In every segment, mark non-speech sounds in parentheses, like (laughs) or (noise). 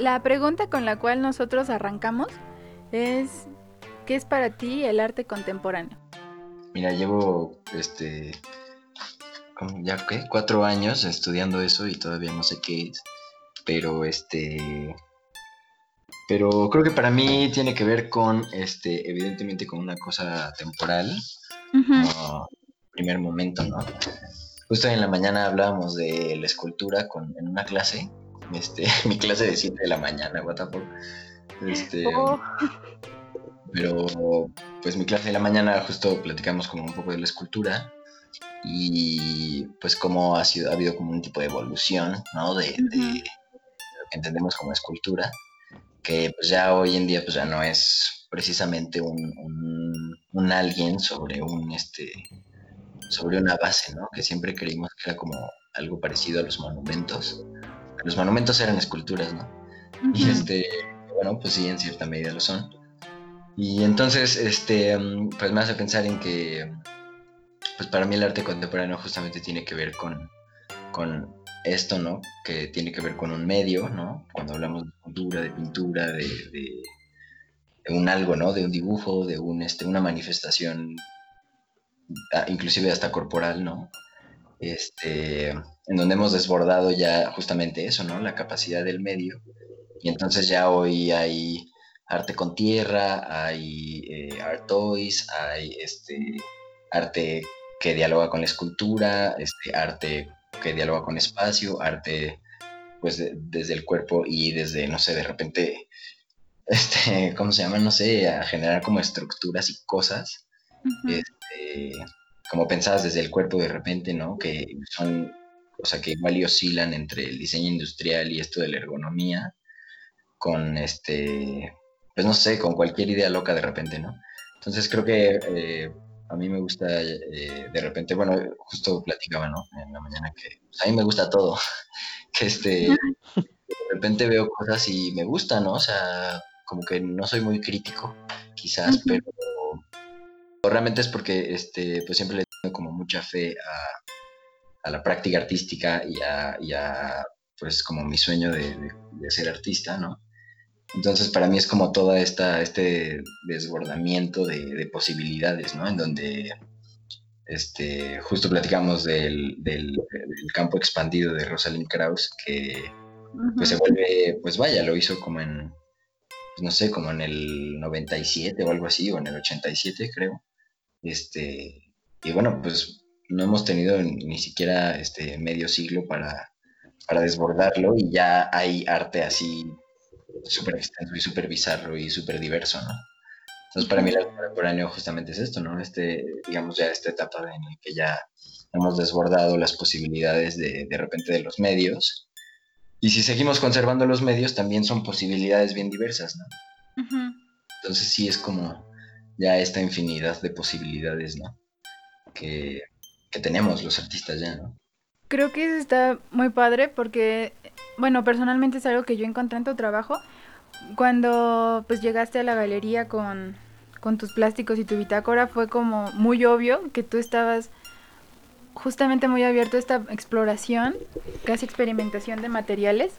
la pregunta con la cual nosotros arrancamos es, ¿qué es para ti el arte contemporáneo? Mira, llevo, este, ya qué, cuatro años estudiando eso y todavía no sé qué es, pero este, pero creo que para mí tiene que ver con, este, evidentemente con una cosa temporal, primer momento, ¿no? Justo en la mañana hablábamos de la escultura con, en una clase, este, (laughs) mi clase de 7 de la mañana, what the fuck. Este, oh. Pero, pues mi clase de la mañana justo platicamos como un poco de la escultura y pues como ha sido, ha habido como un tipo de evolución, ¿no? De, lo que entendemos como escultura, que pues ya hoy en día pues ya no es precisamente un, un, alguien sobre un, este, sobre una base, ¿no? Que siempre creímos que era como algo parecido a los monumentos. Los monumentos eran esculturas, ¿no? Y este, bueno, pues sí, en cierta medida lo son. Y entonces, este, pues me hace pensar en que pues para mí el arte contemporáneo justamente tiene que ver con, con esto, ¿no? Que tiene que ver con un medio, ¿no? Cuando hablamos de cultura, de pintura, de, un algo, ¿no? De un dibujo, de un, este, una manifestación, inclusive hasta corporal, ¿no? Este, en donde hemos desbordado ya justamente eso, ¿no? La capacidad del medio. Y entonces ya hoy hay arte con tierra, hay eh, art toys, hay este, arte que dialoga con la escultura, este, arte que dialoga con espacio, arte pues desde el cuerpo y desde, no sé, de repente, (laughs) este, ¿cómo se llama? No sé, a generar como estructuras y cosas, este, como pensadas desde el cuerpo de repente, ¿no? Que son, o sea, que igual y oscilan entre el diseño industrial y esto de la ergonomía, con este, pues no sé, con cualquier idea loca de repente, ¿no? Entonces creo que eh, a mí me gusta, eh, de repente, bueno, justo platicaba, ¿no? En la mañana que pues, a mí me gusta todo, (laughs) que este, de repente veo cosas y me gusta, ¿no? O sea, como que no soy muy crítico, quizás, pero realmente es porque, este, pues siempre le tengo como mucha fe a, a la práctica artística y a, y a, pues como mi sueño de, de ser artista, ¿no? Entonces para mí es como toda esta, este desbordamiento de, posibilidades, ¿no? En donde este, justo platicamos del, del, campo expandido de Rosalind Krauss, que pues se vuelve, pues vaya, lo hizo como en, pues, no sé, como en el 97 o algo así, o en el 87 creo. Este, y bueno, pues no hemos tenido ni siquiera este medio siglo para, para desbordarlo y ya hay arte así súper extenso y súper bizarro y súper diverso, ¿no? Entonces para mí el arte contemporáneo justamente es esto, ¿no? Este, digamos ya esta etapa en la que ya hemos desbordado las posibilidades de, de repente de los medios. Y si seguimos conservando los medios, también son posibilidades bien diversas, ¿no? Entonces sí es como ya esta infinidad de posibilidades, ¿no? Que, que tenemos los artistas ya, ¿no? Creo que está muy padre porque bueno, personalmente es algo que yo encontré en tu trabajo. Cuando pues llegaste a la galería con, tus plásticos y tu bitácora fue como muy obvio que tú estabas justamente muy abierto a esta exploración, casi experimentación de materiales,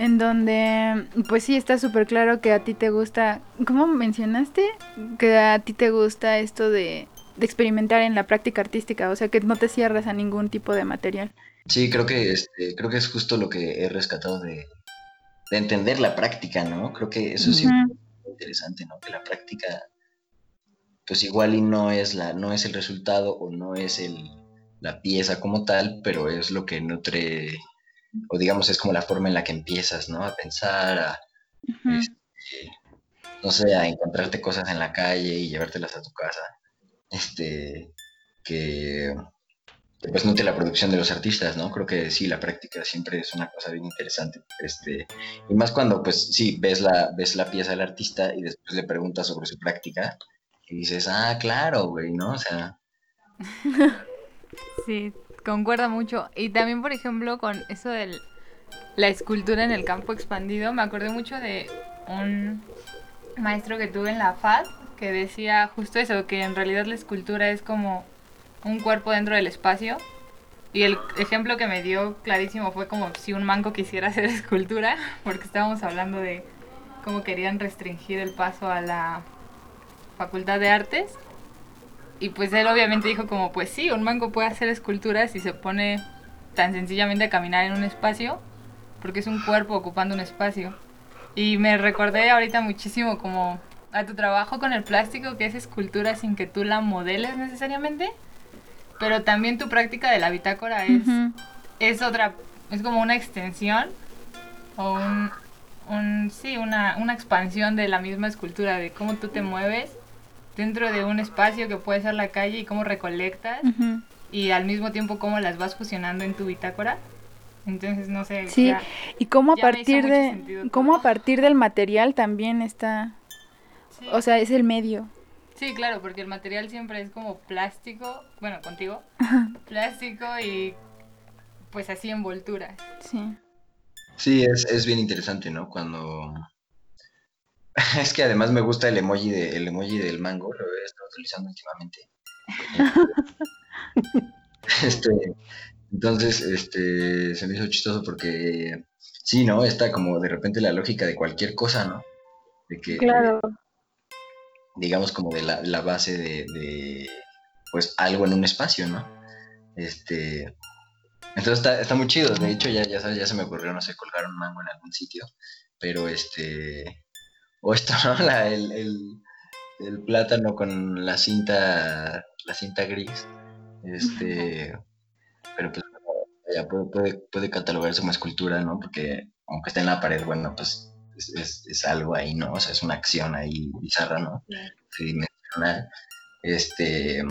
en donde pues sí está súper claro que a ti te gusta, ¿cómo mencionaste? Que a ti te gusta esto de, de experimentar en la práctica artística, o sea que no te cierras a ningún tipo de material. Sí, creo que, este, creo que es justo lo que he rescatado de, entender la práctica, ¿no? Creo que eso sí es interesante, ¿no? Que la práctica, pues igual y no es, la, no es el resultado o no es el, la pieza como tal, pero es lo que nutre, o digamos, es como la forma en la que empiezas, ¿no? A pensar, a, este, no sé, a encontrarte cosas en la calle y llevártelas a tu casa. Este, que pues nutre la producción de los artistas, ¿no? Creo que sí, la práctica siempre es una cosa bien interesante. Este, y más cuando, pues sí, ves la, ves la pieza del artista y después le preguntas sobre su práctica y dices, ah, claro, güey, ¿no? O sea. (laughs) sí, concuerda mucho. Y también, por ejemplo, con eso de la escultura en el campo expandido, me acordé mucho de un maestro que tuve en la FAD que decía justo eso, que en realidad la escultura es como un cuerpo dentro del espacio Y el ejemplo que me dio clarísimo fue como si un manco quisiera hacer (laughs) escultura, porque estábamos hablando de cómo querían restringir el paso a la Facultad de Artes. Y pues él obviamente dijo como, pues sí, un manco puede hacer esculturas si se pone tan sencillamente a caminar en un espacio, porque es un cuerpo ocupando un espacio. Y me recordé ahorita muchísimo como a tu trabajo con el plástico, que es escultura sin que tú la modeles necesariamente pero también tu práctica de la bitácora es, es otra, es como una extensión o un, sí, una, una expansión de la misma escultura, de cómo tú te mueves dentro de un espacio que puede ser la calle y cómo recolectas y al mismo tiempo cómo las vas fusionando en tu bitácora. Entonces, no sé. Sí, y cómo a partir de cómo a partir del material también está o sea, es el medio. Sí, claro, porque el material siempre es como plástico, bueno, contigo, plástico y pues así envoltura. Sí. Sí, es, es bien interesante, ¿no? Cuando... (laughs) es que además me gusta el emoji, de, el emoji del mango, lo he estado utilizando últimamente. (laughs) este, entonces, este, se me hizo chistoso porque sí, ¿no? Está como de repente la lógica de cualquier cosa, ¿no? De que, claro digamos, como de la, base de, pues, algo en un espacio, ¿no? Este, entonces está, está muy chido, de hecho ya, ya, ya se me ocurrió, no sé, colgar un mango en algún sitio, pero este, o esto, ¿no? La, el, el, plátano con la cinta, la cinta gris, este, pero pues ya puede, puede, puede catalogarse como escultura, ¿no? Porque aunque esté en la pared, bueno, pues es, algo ahí, ¿no? O sea, es una acción ahí bizarra, ¿no? Tridimensional. Este.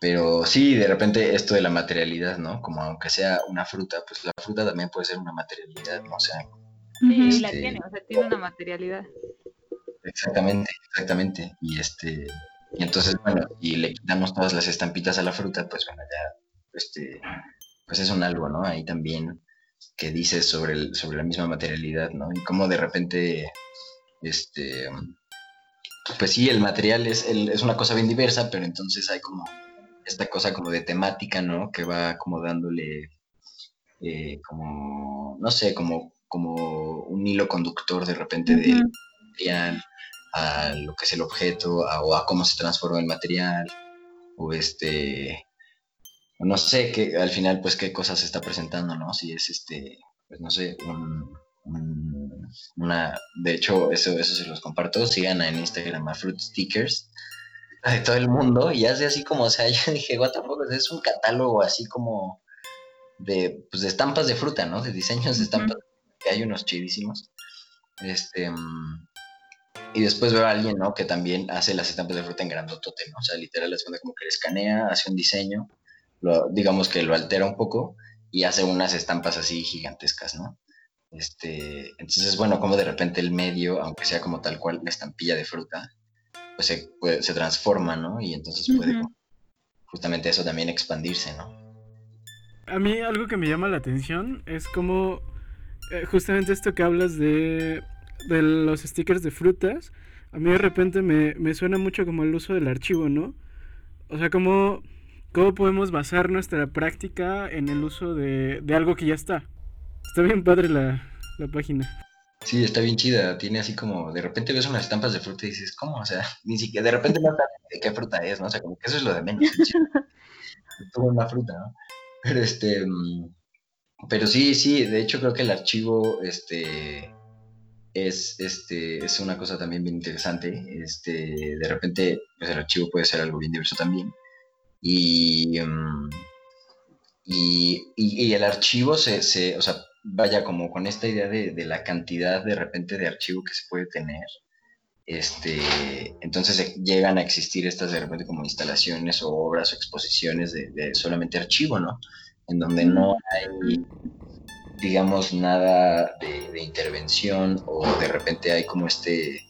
Pero sí, de repente esto de la materialidad, ¿no? Como aunque sea una fruta, pues la fruta también puede ser una materialidad, ¿no? O sea. Sí, la este tiene, o sea, tiene una materialidad. Exactamente, exactamente. Y este. Y entonces, bueno, y le quitamos todas las estampitas a la fruta, pues bueno, ya, este, pues es un algo, ¿no? Ahí también que dices sobre, el, sobre la misma materialidad, ¿no? Y cómo de repente, este, pues sí, el material es, es una cosa bien diversa, pero entonces hay como esta cosa como de temática, ¿no? Que va como dándole, eh, como, no sé, como, como un hilo conductor de repente de material a lo que es el objeto, o a cómo se transforma el material, o este, no sé qué, al final, pues, qué cosas se está presentando, ¿no? Si es este, pues, no sé, un, una, de hecho, eso, eso se los comparto, sigan en Instagram a Fruit Stickers de todo el mundo y hace así como, o sea, (laughs) yo dije, what es un catálogo así como de, pues, de estampas de fruta, ¿no? De diseños de estampas, que hay unos chidísimos. Este, y después veo a alguien, ¿no? Que también hace las estampas de fruta en grandotote, ¿no? O sea, literal, es como que le escanea, hace un diseño digamos que lo altera un poco y hace unas estampas así gigantescas, ¿no? Este, entonces, bueno, como de repente el medio, aunque sea como tal cual la estampilla de fruta, pues se, se transforma, ¿no? Y entonces puede justamente eso también expandirse, ¿no? A mí algo que me llama la atención es como eh, justamente esto que hablas de, de los stickers de frutas, a mí de repente me, me suena mucho como el uso del archivo, ¿no? O sea, como ¿Cómo podemos basar nuestra práctica en el uso de, algo que ya está? Está bien padre la, página. Sí, está bien chida. Tiene así como, de repente ves unas estampas de fruta y dices, ¿cómo? O sea, (laughs) ni siquiera, de repente no sabes de qué fruta es, ¿no? O sea, como que eso es lo de menos. es (laughs) una fruta, ¿no? Pero este, mm, pero sí, sí, de hecho creo que el archivo, este, es, este, es una cosa también bien interesante. Este, de repente, pues el archivo puede ser algo bien diverso también. Mm, y, y, el archivo se, se, o sea, vaya como con esta idea de, de, la cantidad de repente de archivo que se puede tener, este, entonces llegan a existir estas de repente como instalaciones o obras o exposiciones de, solamente archivo, ¿no? En donde no hay, digamos, nada de, intervención o de repente hay como este,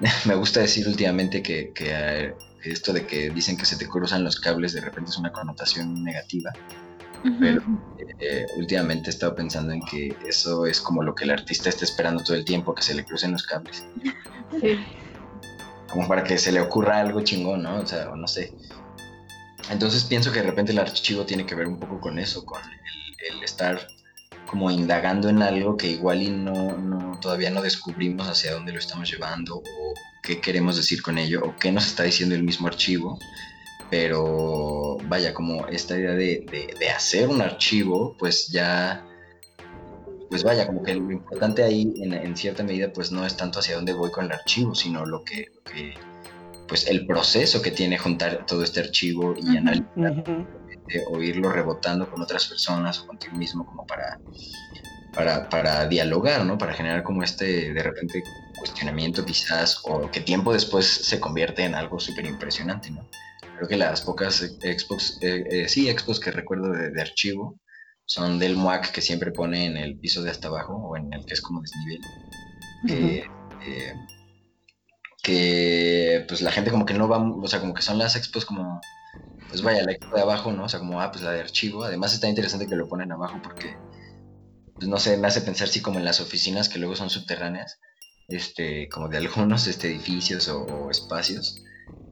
(laughs) me gusta decir últimamente que, que esto de que dicen que se te cruzan los cables de repente es una connotación negativa. Pero eh, últimamente he estado pensando en que eso es como lo que el artista está esperando todo el tiempo, que se le crucen los cables. Sí. Como para que se le ocurra algo chingón, ¿no? O sea, no sé. Entonces pienso que de repente el archivo tiene que ver un poco con eso, con el, estar como indagando en algo que igual y no, todavía no descubrimos hacia dónde lo estamos llevando o qué queremos decir con ello o qué nos está diciendo el mismo archivo. Pero vaya, como esta idea de, de hacer un archivo, pues ya pues vaya, como que lo importante ahí en, cierta medida pues no es tanto hacia dónde voy con el archivo, sino lo que, pues el proceso que tiene juntar todo este archivo y analizar, o irlo rebotando con otras personas o contigo mismo como para, para, para dialogar, ¿no? Para generar como este de repente cuestionamiento quizás o que tiempo después se convierte en algo súper impresionante, ¿no? Creo que las pocas expos, eh, eh, sí, expos que recuerdo de archivo, son del MUAC que siempre pone en el piso de hasta abajo o en el que es como desnivel. Eh, que, pues la gente como que no va, o sea, como que son las expos como, pues vaya, la expo de abajo, ¿no? O sea, como, ah, pues la de archivo. Además está interesante que lo ponen abajo porque, pues no sé, me hace pensar sí como en las oficinas que luego son subterráneas, este, como de algunos este, edificios o, espacios.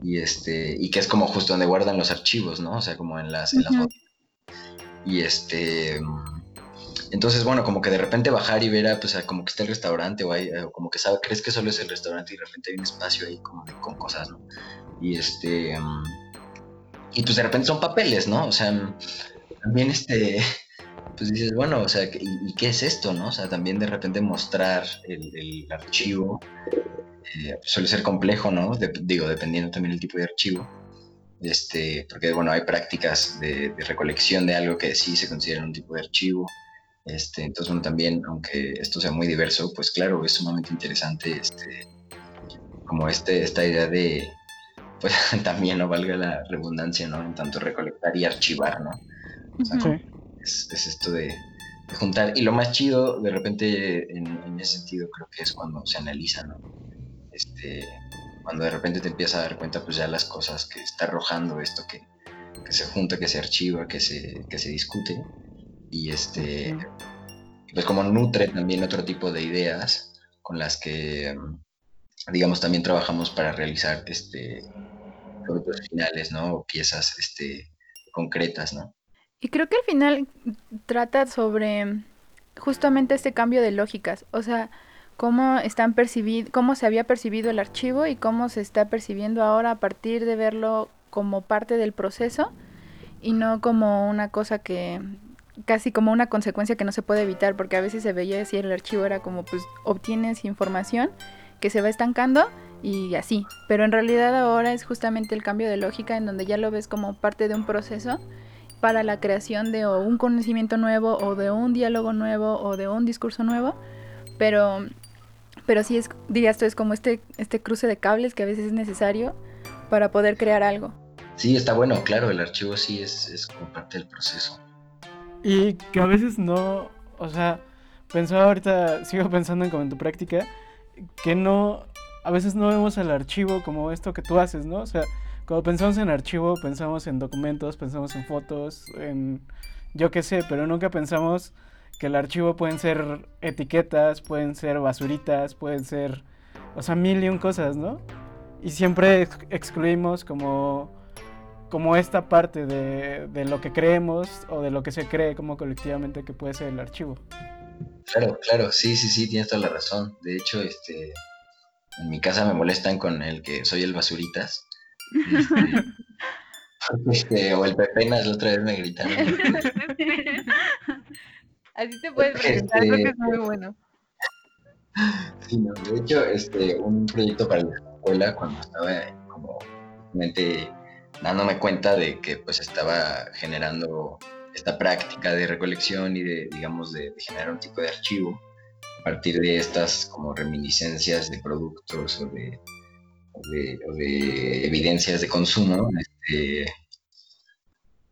Y este, y que es como justo donde guardan los archivos, ¿no? O sea, como en las, en las y este. Entonces, bueno, como que de repente bajar y ver a, pues, como que está el restaurante o, hay, como que sabe, crees que solo es el restaurante y de repente hay un espacio ahí como con cosas, ¿no? Y este. y pues de repente son papeles, ¿no? O sea, también este. (laughs) Pues dices, bueno, o sea, ¿y, qué es esto, no? O sea, también de repente mostrar el, archivo eh, suele ser complejo, ¿no? digo, dependiendo también del tipo de archivo. Este, porque bueno, hay prácticas de, recolección de algo que sí se considera un tipo de archivo. Este, entonces, bueno, también, aunque esto sea muy diverso, pues claro, es sumamente interesante este, como este, esta idea de, pues (laughs) también no valga la redundancia, ¿no? En tanto recolectar y archivar, ¿no? es, esto de, juntar. Y lo más chido, de repente, en, en, ese sentido, creo que es cuando se analiza, ¿no? Este, cuando de repente te empiezas a dar cuenta pues ya las cosas que está arrojando esto que, se junta, que se archiva, que se, se discute y este pues como nutre también otro tipo de ideas con las que digamos también trabajamos para realizar este productos finales, ¿no? O piezas este concretas, ¿no? Y creo que al final trata sobre justamente este cambio de lógicas, o sea, cómo están percibido, cómo se había percibido el archivo y cómo se está percibiendo ahora a partir de verlo como parte del proceso y no como una cosa que casi como una consecuencia que no se puede evitar porque a veces se veía así el archivo era como pues obtienes información que se va estancando y así, pero en realidad ahora es justamente el cambio de lógica en donde ya lo ves como parte de un proceso para la creación de un conocimiento nuevo o de un diálogo nuevo o de un discurso nuevo, pero pero sí es, dirías tú, es como este, este cruce de cables que a veces es necesario para poder crear algo. Sí, está bueno, claro, el archivo sí es, es como parte del proceso. Y que a veces no, o sea, pensaba ahorita, sigo pensando en como en tu práctica, que no, a veces no vemos el archivo como esto que tú haces, ¿no? O sea, cuando pensamos en archivo, pensamos en documentos, pensamos en fotos, en yo qué sé, pero nunca pensamos que el archivo pueden ser etiquetas, pueden ser basuritas, pueden ser, o sea, mil y un cosas, ¿no? Y siempre excluimos como, como esta parte de, de, lo que creemos o de lo que se cree como colectivamente que puede ser el archivo. Claro, claro, sí, sí, sí, tienes toda la razón. De hecho, este, en mi casa me molestan con el que soy el basuritas. Este, (laughs) este, o el pepenas, la otra vez me gritaron. (laughs) Así te puedes presentar, creo que es muy bueno. Sí, no, de hecho, este, un proyecto para la escuela, cuando estaba como realmente dándome cuenta de que pues estaba generando esta práctica de recolección y de, digamos, de, generar un tipo de archivo a partir de estas como reminiscencias de productos o de, o de, evidencias de consumo, este,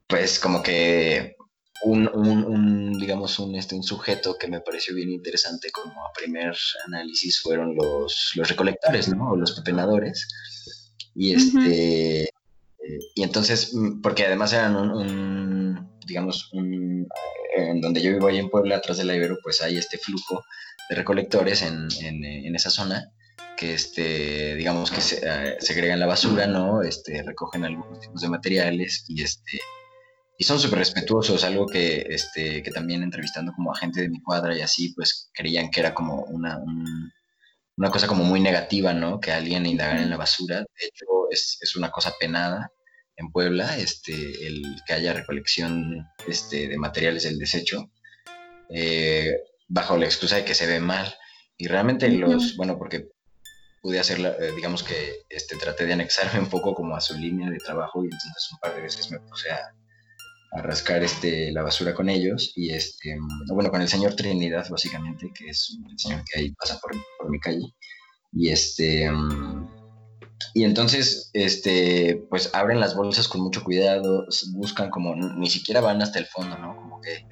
pues como que un, un, digamos, un, este, un sujeto que me pareció bien interesante como a primer análisis fueron los, los recolectores, ¿no? O los pepenadores. Y este... y entonces, mm, porque además eran un, digamos, un, en donde yo vivo ahí en Puebla, atrás de la Ibero, pues hay este flujo de recolectores en, en, en esa zona. que este, digamos que se, eh, segregan la basura, ¿no? Este, recogen algunos tipos de materiales y este y son súper respetuosos, algo que, este, que también entrevistando como a gente de mi cuadra y así, pues creían que era como una, una cosa como muy negativa, ¿no? Que alguien indagara en la basura. De hecho, es, es, una cosa penada en Puebla, este, el que haya recolección este, de materiales del desecho, eh, bajo la excusa de que se ve mal. Y realmente los, bueno, porque pude hacerla, eh, digamos que este, traté de anexarme (laughs) un poco como a su línea de trabajo y entonces un par de veces me puse a, a rascar este, la basura con ellos y este, bueno, con el señor Trinidad básicamente, que es el señor que ahí pasa por, por mi calle. Y este, y entonces, este, pues abren las bolsas con mucho cuidado, buscan como, ni siquiera van hasta el fondo, ¿no? Como que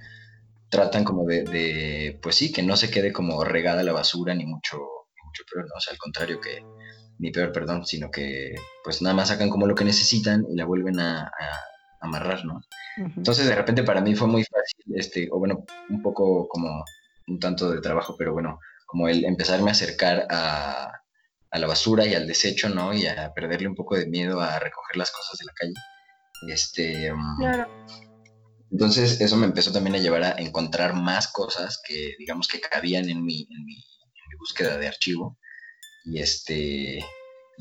tratan como de, de pues sí, que no se quede como regada la basura, ni mucho, mucho peor, ¿no? O sea, al contrario que, ni peor, perdón, sino que pues nada más sacan como lo que necesitan y la vuelven a amarrar, ¿no? Entonces de repente para mí fue muy fácil, este, o bueno, un poco como un tanto de trabajo, pero bueno, como el empezarme a acercar a, la basura y al desecho, ¿no? Y a perderle un poco de miedo a recoger las cosas de la calle. Este, mm, claro. Entonces eso me empezó también a llevar a encontrar más cosas que digamos que cabían en mi, en mi, en mi búsqueda de archivo. Y este,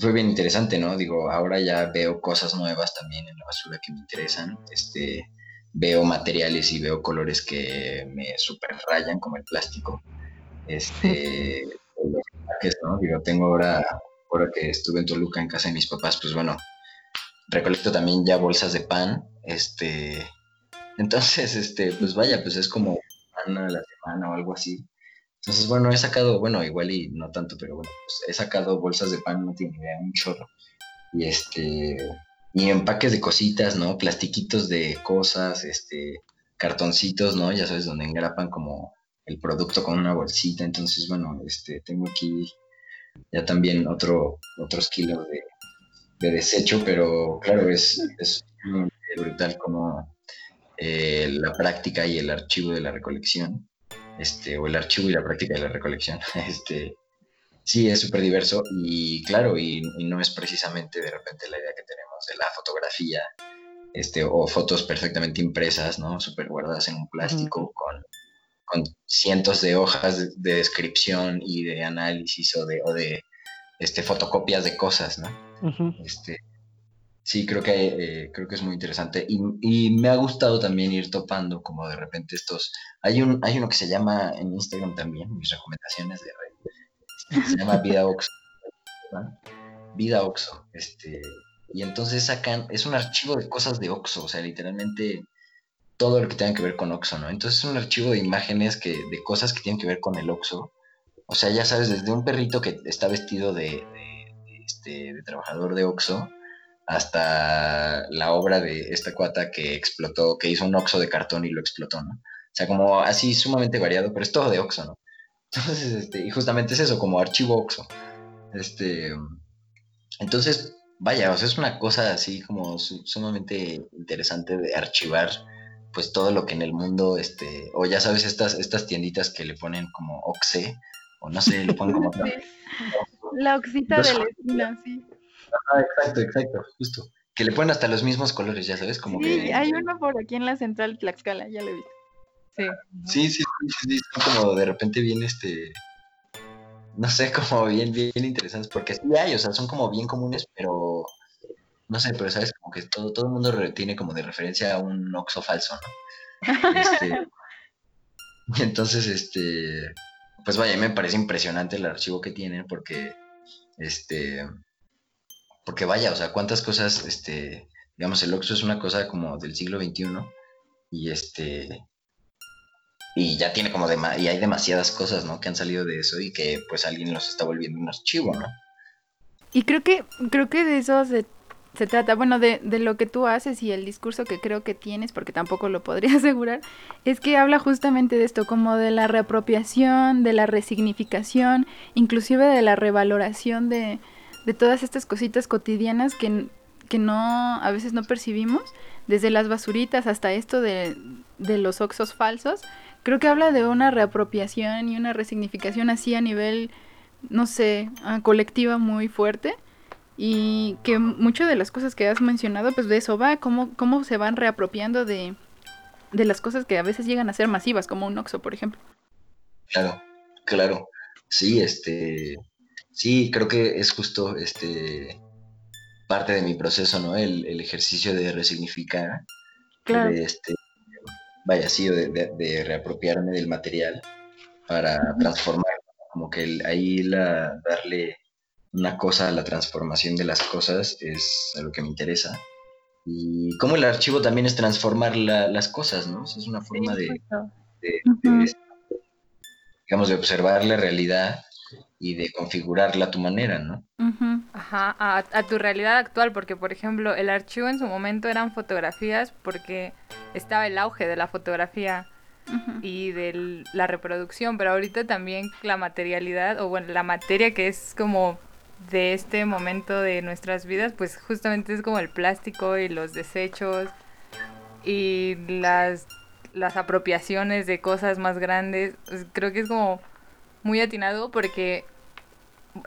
fue bien interesante, ¿no? Digo, ahora ya veo cosas nuevas también en la basura que me interesan. Este, veo materiales y veo colores que me super rayan, como el plástico. Este, ¿no? Digo, tengo ahora, ahora que estuve en Toluca en casa de mis papás, pues bueno, recolecto también ya bolsas de pan. Este, (laughs) entonces, este, pues vaya, pues es como pan a la semana o algo así. Entonces, bueno, he sacado, bueno, igual y no tanto, pero bueno, pues he sacado bolsas de pan, no tiene idea, un chorro. Y este, y empaques de cositas, ¿no? Plastiquitos de cosas, este, cartoncitos, ¿no? Ya sabes, donde engrapan como el producto con una bolsita. Entonces, bueno, este, tengo aquí ya también otro, otros kilos de, de desecho, pero claro, es, es brutal como eh, la práctica y el archivo de la recolección este, o el archivo y la práctica de la recolección. (laughs) Este, sí, es súper diverso y claro, y, no es precisamente de repente la idea que tenemos de la fotografía, este, o fotos perfectamente impresas, ¿no? Súper guardadas en un plástico con, con, cientos de hojas de, descripción y de análisis o de, o de este, fotocopias de cosas, ¿no? este, Sí, creo que, eh, creo que es muy interesante. Y, me ha gustado también ir topando como de repente estos... Hay, un, hay uno que se llama en Instagram también, mis recomendaciones de red. Se llama Vida Oxo. Vida Oxo. Este, y entonces sacan... Es un archivo de cosas de Oxo. O sea, literalmente todo lo que tenga que ver con Oxo, ¿no? Entonces es un archivo de imágenes que, de cosas que tienen que ver con el Oxo. O sea, ya sabes, desde un perrito que está vestido de, este, de trabajador de Oxo hasta la obra de esta cuata que explotó, que hizo un oxo de cartón y lo explotó, ¿no? O sea, como así sumamente variado, pero es todo de oxo, ¿no? Entonces, este, y justamente es eso, como archivo oxo. Este, entonces, vaya, o sea, es una cosa así como sumamente interesante de archivar pues todo lo que en el mundo, este, o ya sabes, estas, estas tienditas que le ponen como oxe, o no sé, le ponen como... (laughs) La oxita de la esquina, sí. Ah, exacto, exacto, justo. Que le ponen hasta los mismos colores, ya sabes, como sí, hay uno por aquí en la central Tlaxcala, ya lo he visto. Sí. Sí, sí, sí, son como de repente bien, este, no sé, (laughs) como bien, bien interesantes, porque sí hay, o sea, son como bien comunes, pero, no sé, pero sabes, como que todo, todo el mundo tiene como de referencia a un oxo falso, ¿no? (laughs) Este, entonces, este, pues vaya, me parece impresionante el archivo que tienen, porque, este, porque vaya, o sea, cuántas cosas, este, digamos, el Oxxo es una cosa como del siglo XXI y este, y ya tiene como, de, y hay demasiadas cosas, ¿no? Que han salido de eso y que pues alguien los está volviendo un archivo, ¿no? Y creo que, creo que de eso se, se trata, bueno, de, de, lo que tú haces y el discurso que creo que tienes, porque tampoco lo podría (laughs) asegurar, es que habla justamente de esto, como de la reapropiación, de la resignificación, inclusive de la revaloración de, de todas estas cositas cotidianas que, que no, a veces no percibimos, desde las basuritas hasta esto de, de los oxos falsos, creo que habla de una reapropiación y una resignificación así a nivel no sé, colectiva muy fuerte y que muchas de las cosas que has mencionado, pues de eso va, cómo, cómo se van reapropiando de, de las cosas que a veces llegan a ser masivas, como un Oxxo, por ejemplo. Claro, claro. Sí, este, sí, creo que es justo, este, parte de mi proceso, ¿no? El, el ejercicio de resignificar, Claro. de este, vaya, sí, de, de- de reapropiarme del material para transformar, como que el- ahí la, darle una cosa a la transformación de las cosas es algo que me interesa. Y como el archivo también es transformar la- las cosas, ¿no? O sea, es una forma de, digamos, de observar la realidad y de configurarla a tu manera, ¿no? Ujú. Ajá, a, a tu realidad actual, porque por ejemplo el archivo en su momento eran fotografías porque estaba el auge de la fotografía y de la reproducción, pero ahorita también la materialidad, o bueno, la materia que es como de este momento de nuestras vidas, pues justamente es como el plástico y los desechos y las, las apropiaciones de cosas más grandes. Pues, Creo que es como muy atinado porque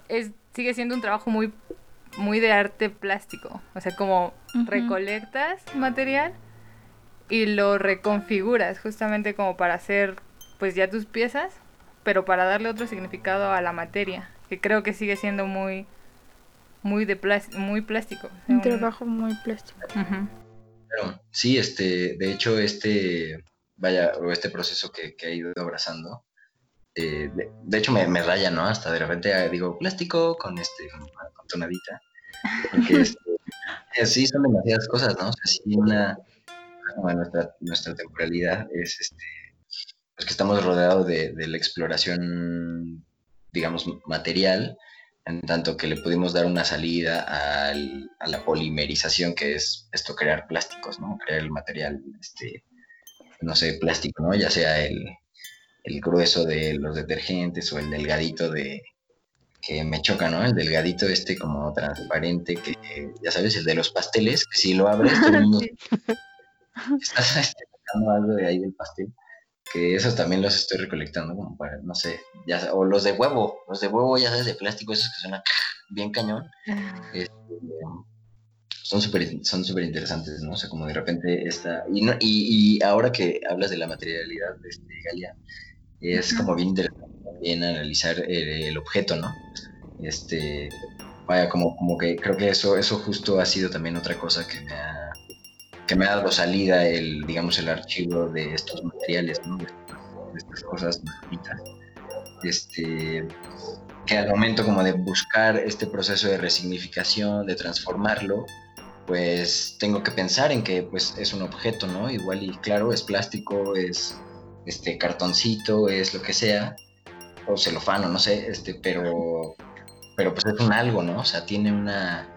es, sigue siendo un trabajo muy, muy de arte plástico. O sea, como recolectas material y lo reconfiguras justamente como para hacer pues ya tus piezas, pero para darle otro significado a la materia, que creo que sigue siendo muy muy de muy plástico. Un trabajo muy plástico. Sí, este, de hecho, este, vaya, o este proceso que, que he ido abrazando, eh, de, de hecho me, me raya, ¿no? Hasta de repente ah, digo plástico con este, con, tonadita, porque (laughs) este, eh, sí son demasiadas cosas, ¿no? O sea, sí una, nuestra, nuestra temporalidad es este, pues que estamos rodeados de, de la exploración, digamos, material, en tanto que le pudimos dar una salida al- a la polimerización, que es esto, crear plásticos, ¿no? Crear el material, este, no sé, plástico, ¿no? Ya sea el, el grueso de los detergentes o el delgadito de que me choca, ¿no? El delgadito este como transparente, que ya sabes, el de los pasteles, que si lo abres todo el (laughs) mundo estás (laughs) este, sacando algo de ahí del pastel, que esos también los estoy recolectando como para, no sé, ya, o los de huevo, los de huevo, ya sabes, de plástico, esos que suenan (laughs) bien cañón, este, son súper son súper interesantes, ¿no? O sea, como de repente esta, y, no, y, y ahora que hablas de la materialidad, este, Galia, es Ujú. como bien interesante también analizar el, el objeto, ¿no? Este, vaya, como, como que creo que eso, eso justo ha sido también otra cosa que me ha, que me ha dado salida el, digamos, el archivo de estos materiales, ¿no? De, de estas cosas bonitas. Este, que al momento como de buscar este proceso de resignificación, de transformarlo, pues tengo que pensar en que pues es un objeto, ¿no? Igual y claro, es plástico, es este cartoncito, es lo que sea, o celofano, no sé, este, pero pero pues es un algo, ¿no? O sea, tiene una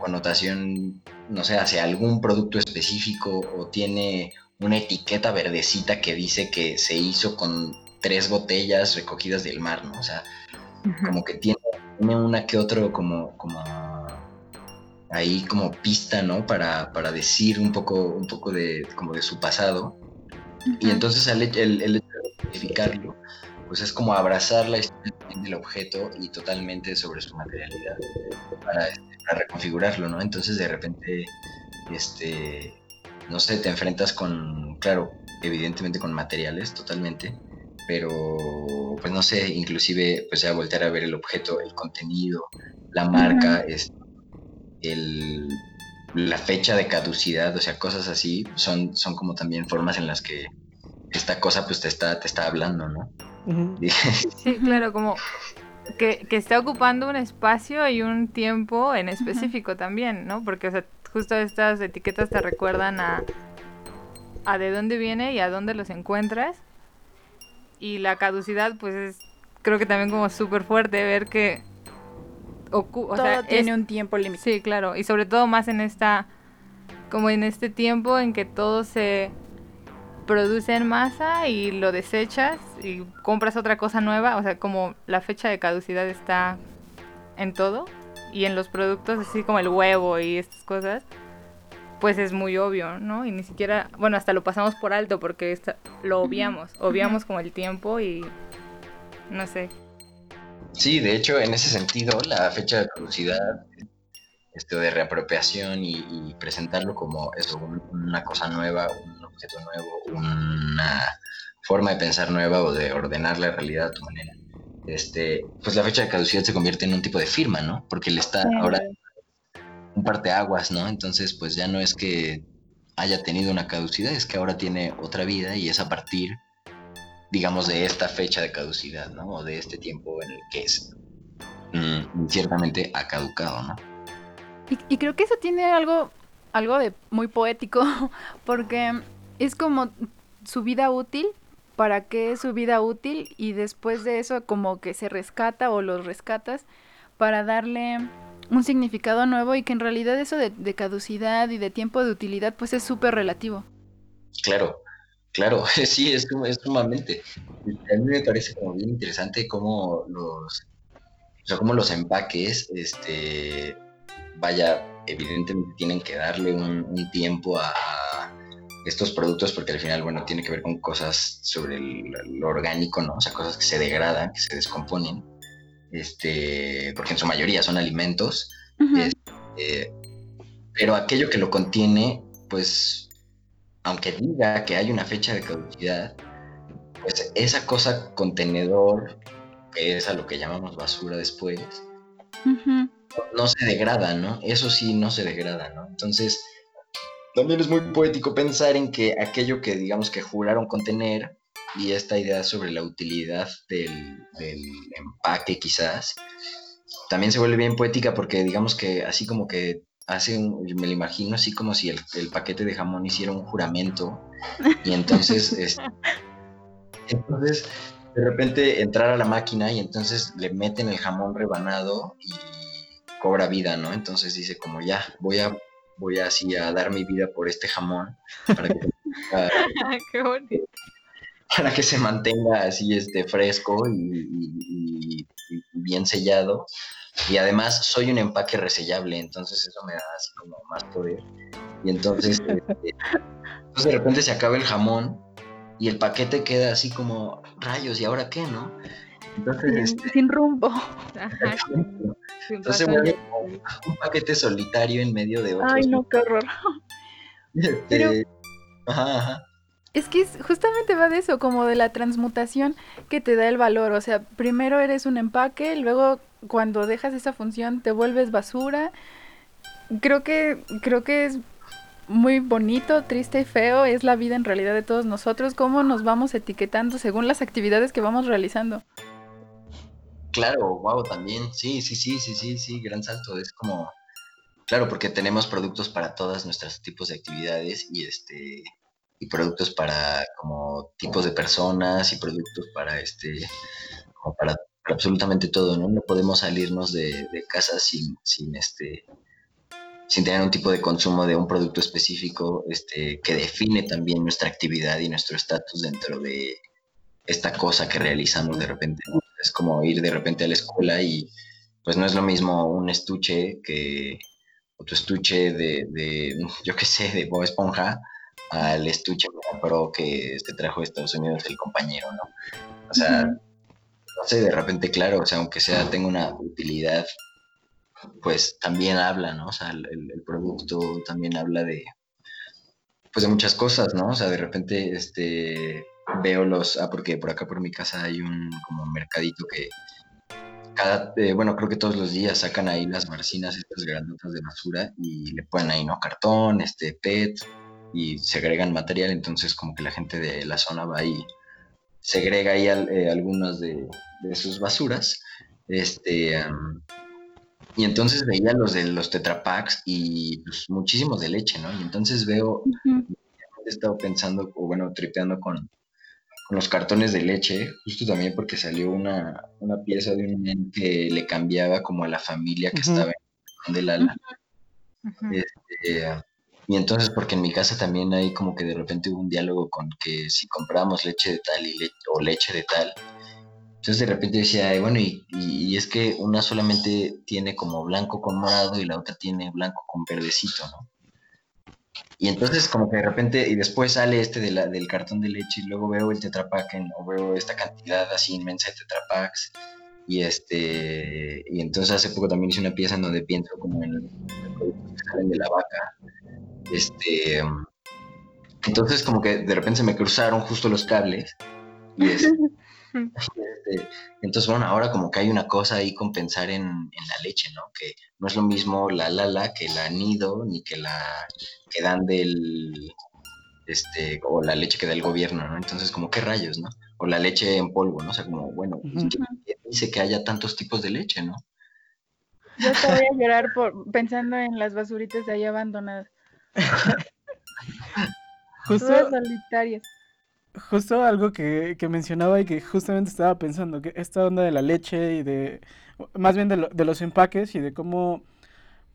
connotación, no sé, hacia algún producto específico o tiene una etiqueta verdecita que dice que se hizo con tres botellas recogidas del mar, ¿no? O sea, como que tiene, tiene una que otro como, como ahí como pista, ¿no? Para, para decir un poco, un poco de, como de su pasado. Y entonces el, el, el hecho de identificarlo, pues es como abrazar la historia del objeto y totalmente sobre su materialidad para, este, para reconfigurarlo, ¿no? Entonces de repente, este, no sé, te enfrentas con, claro, evidentemente con materiales totalmente, pero pues no sé, inclusive pues ya voltear a ver el objeto, el contenido, la marca, es, el, la fecha de caducidad, o sea, cosas así, son, son como también formas en las que esta cosa pues te está, te está hablando, ¿no? (laughs) Sí, claro, como que, que está ocupando un espacio y un tiempo en específico también, ¿no? Porque, o sea, justo estas etiquetas te recuerdan a, a de dónde viene y a dónde los encuentras. Y la caducidad, pues es, creo que también como súper fuerte ver que... o Todo sea, tiene es- un tiempo límite. Sí, claro, y sobre todo más en esta, como en este tiempo en que todo se produce en masa y lo desechas y compras otra cosa nueva, o sea, como la fecha de caducidad está en todo y en los productos así como el huevo y estas cosas, pues es muy obvio, ¿no? Y ni siquiera, bueno, hasta lo pasamos por alto porque esta- lo obviamos, obviamos como el tiempo y no sé. Sí, de hecho, en ese sentido, la fecha de caducidad esto de reapropiación y, presentarlo como eso, una cosa nueva, un objeto nuevo, una forma de pensar nueva o de ordenar la realidad a tu manera. Este, pues la fecha de caducidad se convierte en un tipo de firma, ¿no? Porque le está ahora un parteaguas, ¿no? Entonces, pues ya no es que haya tenido una caducidad, es que ahora tiene otra vida y es a partir, digamos, de esta fecha de caducidad, ¿no? O de este tiempo en el que es mm, ciertamente ha caducado, ¿no? Y, creo que eso tiene algo, algo de muy poético, (laughs) porque es como su vida útil, para qué es su vida útil, y después de eso como que se rescata o los rescatas para darle un significado nuevo y que en realidad eso de, caducidad y de tiempo de utilidad pues es súper relativo. Claro, claro, (laughs) sí, es, es sumamente. A mí me parece como bien interesante cómo los, o sea, cómo los empaques, este, vaya, evidentemente tienen que darle un, tiempo a, estos productos porque al final, bueno, tiene que ver con cosas sobre lo orgánico, ¿no? O sea, cosas que se degradan, que se descomponen, este, porque en su mayoría son alimentos, este, pero aquello que lo contiene, pues, aunque diga que hay una fecha de caducidad, pues esa cosa contenedor, que es a lo que llamamos basura después, no se degrada, ¿no? Eso sí no se degrada, ¿no? Entonces, también es muy poético pensar en que aquello que digamos que juraron contener y esta idea sobre la utilidad del, empaque quizás, también se vuelve bien poética porque digamos que así como que hace, me lo imagino así como si el, paquete de jamón hiciera un juramento y entonces, (laughs) entonces de repente entrar a la máquina y entonces le meten el jamón rebanado y cobra vida, ¿no? Entonces dice como ya, voy a, voy así a dar mi vida por este jamón para que, (laughs) (laughs) para que se mantenga así este fresco y, bien sellado. Y además soy un empaque resellable, entonces eso me da así como más poder. Y entonces, (laughs) este, pues de repente se acaba el jamón y el paquete queda así como rayos, ¿y ahora qué, no? Entonces, sin, este, rumbo. (laughs) Entonces vuelve un paquete solitario en medio de otros. Ay, no, qué horror. (laughs) Este, ajá, ajá. Es que justamente va de eso, como de la transmutación que te da el valor. O sea, primero eres un empaque, luego cuando dejas esa función te vuelves basura. Creo que, creo que es muy bonito, triste y feo. Es la vida en realidad de todos nosotros, cómo nos vamos etiquetando según las actividades que vamos realizando. Claro, wow, también, sí, sí, sí, sí, sí, sí, gran salto. Es como, claro, porque tenemos productos para todos nuestros tipos de actividades y este y productos para como tipos de personas y productos para este como para, absolutamente todo, ¿no? No podemos salirnos de, de casa sin, sin este sin tener un tipo de consumo de un producto específico este, que define también nuestra actividad y nuestro estatus dentro de esta cosa que realizamos de repente. Es como ir de repente a la escuela y pues no es lo mismo un estuche que otro estuche de, de yo qué sé, de Bob Esponja al estuche Pro que te trajo de Estados Unidos el compañero, ¿no? O sea, no sé, de repente, claro, o sea, aunque sea, tenga una utilidad, pues también habla, ¿no? O sea, el, el, producto también habla de, pues de muchas cosas, ¿no? O sea, de repente, este, veo los, ah, porque por acá por mi casa hay un como mercadito que cada, eh, bueno, creo que todos los días sacan ahí las marcinas, estas grandotas de basura y le ponen ahí, ¿no? Cartón, este, PET y se agregan material, entonces como que la gente de la zona va ahí, segrega ahí eh, algunas de, sus basuras, este, y entonces veía los de los tetrapacks y pues, muchísimos de leche, ¿no? Y entonces veo, he estado pensando, o bueno, tripeando con, los cartones de leche, justo también porque salió una, pieza de un que le cambiaba como a la familia que estaba en el ala. Este, y entonces, porque en mi casa también hay como que de repente hubo un diálogo con que si compramos leche de tal y o leche de tal, entonces de repente decía, bueno, y, y, es que una solamente tiene como blanco con morado y la otra tiene blanco con verdecito, ¿no? Y entonces como que de repente, y después sale este de la, del cartón de leche y luego veo el tetrapack o veo esta cantidad así inmensa de tetrapacks Y este y entonces hace poco también hice una pieza en donde pienso como en los productos que salen de la vaca. Este entonces como que de repente se me cruzaron justo los cables y este, (laughs) este, entonces bueno, ahora como que hay una cosa ahí con pensar en, en la leche, ¿no? Que no es lo mismo la lala que la nido ni que la que dan del este, o la leche que da el gobierno, ¿no? Entonces, como qué rayos, ¿no? O la leche en polvo, ¿no? O sea, como, bueno, pues, Ujú. ¿quién quién dice que haya tantos tipos de leche, ¿no? Yo te voy a llorar por, pensando en las basuritas de ahí abandonadas. (laughs) Justo, Todas solitarias. justo algo que, que mencionaba y que justamente estaba pensando, que esta onda de la leche y de, más bien de, lo- de los empaques y de cómo,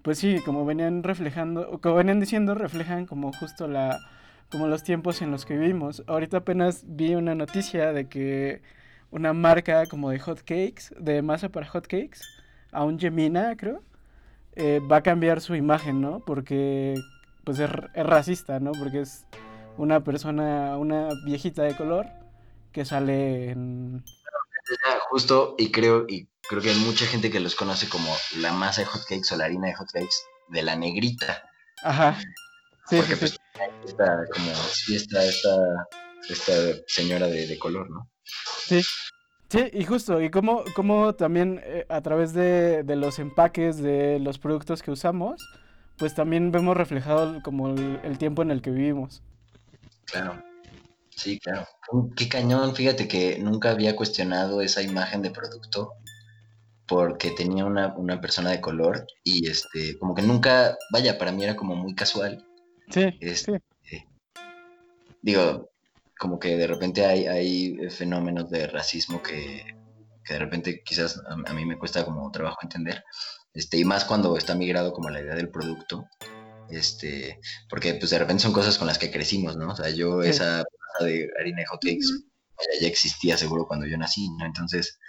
pues sí, como venían reflejando, o como venían diciendo, reflejan como justo la, como los tiempos en los que vivimos. Ahorita apenas vi una noticia de que una marca como de hot cakes, de masa para hot cakes, a un Gemina, creo, eh, va a cambiar su imagen, ¿no? Porque pues es, racista, ¿no? Porque es una persona, una viejita de color que sale en... Justo, y creo, y creo que hay mucha gente que los conoce como la masa de hotcakes o la harina de hotcakes de la negrita. Ajá. Sí, porque sí, pues sí. está como, esta, esta señora de, de color, ¿no? Sí, sí, y justo, y cómo, cómo también eh, a través de, de los empaques de los productos que usamos, pues también vemos reflejado como el, el tiempo en el que vivimos. Claro. Sí, claro. Qué cañón, fíjate que nunca había cuestionado esa imagen de producto porque tenía una, una persona de color y este, como que nunca, vaya, para mí era como muy casual. Sí, Este, sí. digo, como que de repente hay, hay fenómenos de racismo que, que de repente quizás a, a mí me cuesta como trabajo entender. Este, y más cuando está migrado como la idea del producto. Este, porque pues de repente son cosas con las que crecimos, ¿no? O sea, yo Sí. esa de harina de hotcakes vaya, ya existía seguro cuando yo nací, ¿no? Entonces,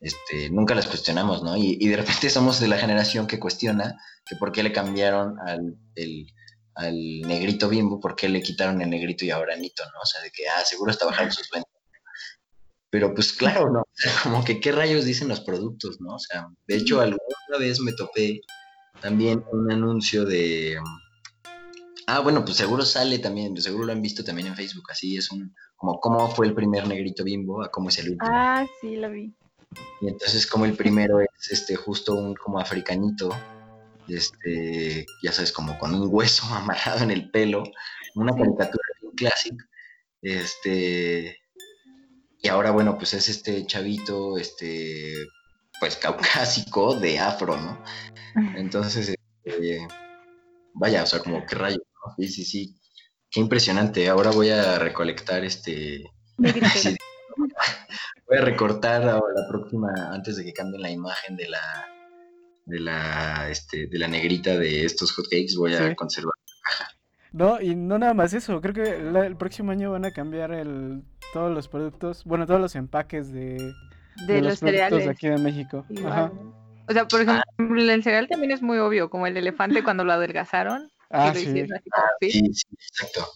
este, nunca las cuestionamos, ¿no? Y, y de repente somos de la generación que cuestiona que por qué le cambiaron al, el, al negrito bimbo, por qué le quitaron el negrito y ahora nito, ¿no? O sea, de que, ah, seguro está bajando sus ventas. Pero pues claro, ¿no? O sea, como que qué rayos dicen los productos, ¿no? O sea, de hecho, alguna vez me topé también un anuncio de... Ah, bueno, pues seguro sale también, seguro lo han visto también en Facebook, así es un, como cómo fue el primer negrito bimbo a cómo es el último. Ah, sí, la vi. Y entonces como el primero es este justo un como africanito, este, ya sabes, como con un hueso (laughs) amarrado en el pelo, una caricatura bien clásica. Este, y ahora bueno, pues es este chavito, este, pues (laughs) caucásico de afro, ¿no? Entonces, este, vaya, o sea, como qué rayo, ¿no? Sí, sí, sí. Qué impresionante. Ahora voy a recolectar este. (laughs) sí, (laughs) voy a recortar ahora la próxima, antes de que cambien la imagen de la de la este, de la negrita de estos hotcakes, voy a Sí. conservar. No, y no nada más eso, creo que la- el próximo año van a cambiar el, todos los productos, bueno, todos los empaques de, De, de los, productos de cereales. aquí de México. Ajá. O sea, por ejemplo, el cereal también es muy obvio, como el elefante cuando lo adelgazaron. Ah, lo sí. hicieron así como fit. Sí, sí, exacto.